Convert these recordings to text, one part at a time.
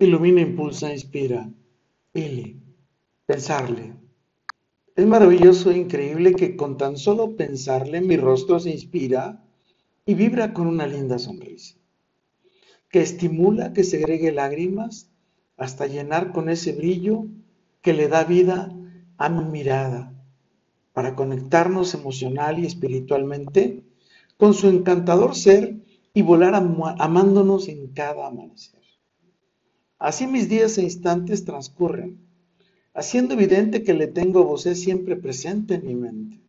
ilumina, impulsa, inspira. Ili, pensarle. Es maravilloso e increíble que con tan solo pensarle mi rostro se inspira y vibra con una linda sonrisa, que estimula que segregue lágrimas hasta llenar con ese brillo que le da vida a mi mirada, para conectarnos emocional y espiritualmente con su encantador ser y volar amándonos en cada amanecer. Así mis días e instantes transcurren, haciendo evidente que le tengo a vos siempre presente en mi mente.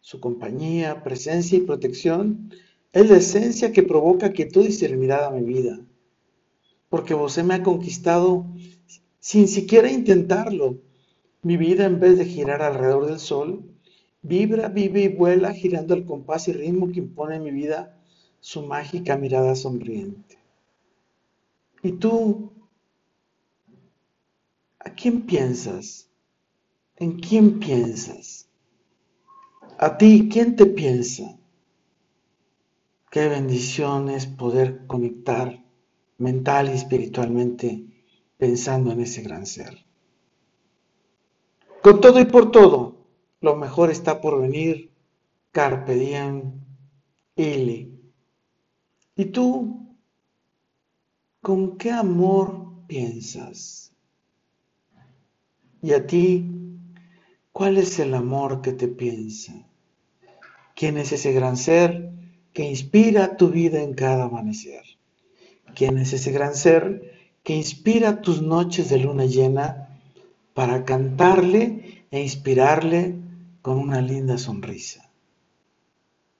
Su compañía, presencia y protección es la esencia que provoca quietud y serenidad a mi vida, porque vos me ha conquistado sin siquiera intentarlo. Mi vida en vez de girar alrededor del sol, vibra, vive y vuela girando el compás y ritmo que impone en mi vida su mágica mirada sonriente. ¿Y tú? ¿A quién piensas? ¿En quién piensas? ¿A ti quién te piensa? Qué bendición es poder conectar mental y espiritualmente pensando en ese gran ser. Con todo y por todo, lo mejor está por venir. Carpe diem, Ili. ¿Y tú con qué amor piensas? ¿Y a ti cuál es el amor que te piensa? ¿Quién es ese gran ser que inspira tu vida en cada amanecer? ¿Quién es ese gran ser que inspira tus noches de luna llena para cantarle e inspirarle con una linda sonrisa.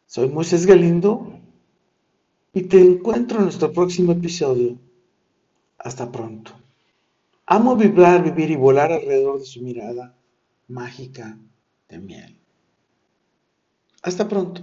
Soy Moisés Galindo y te encuentro en nuestro próximo episodio. Hasta pronto. Amo vibrar, vivir y volar alrededor de su mirada mágica de miel. Hasta pronto.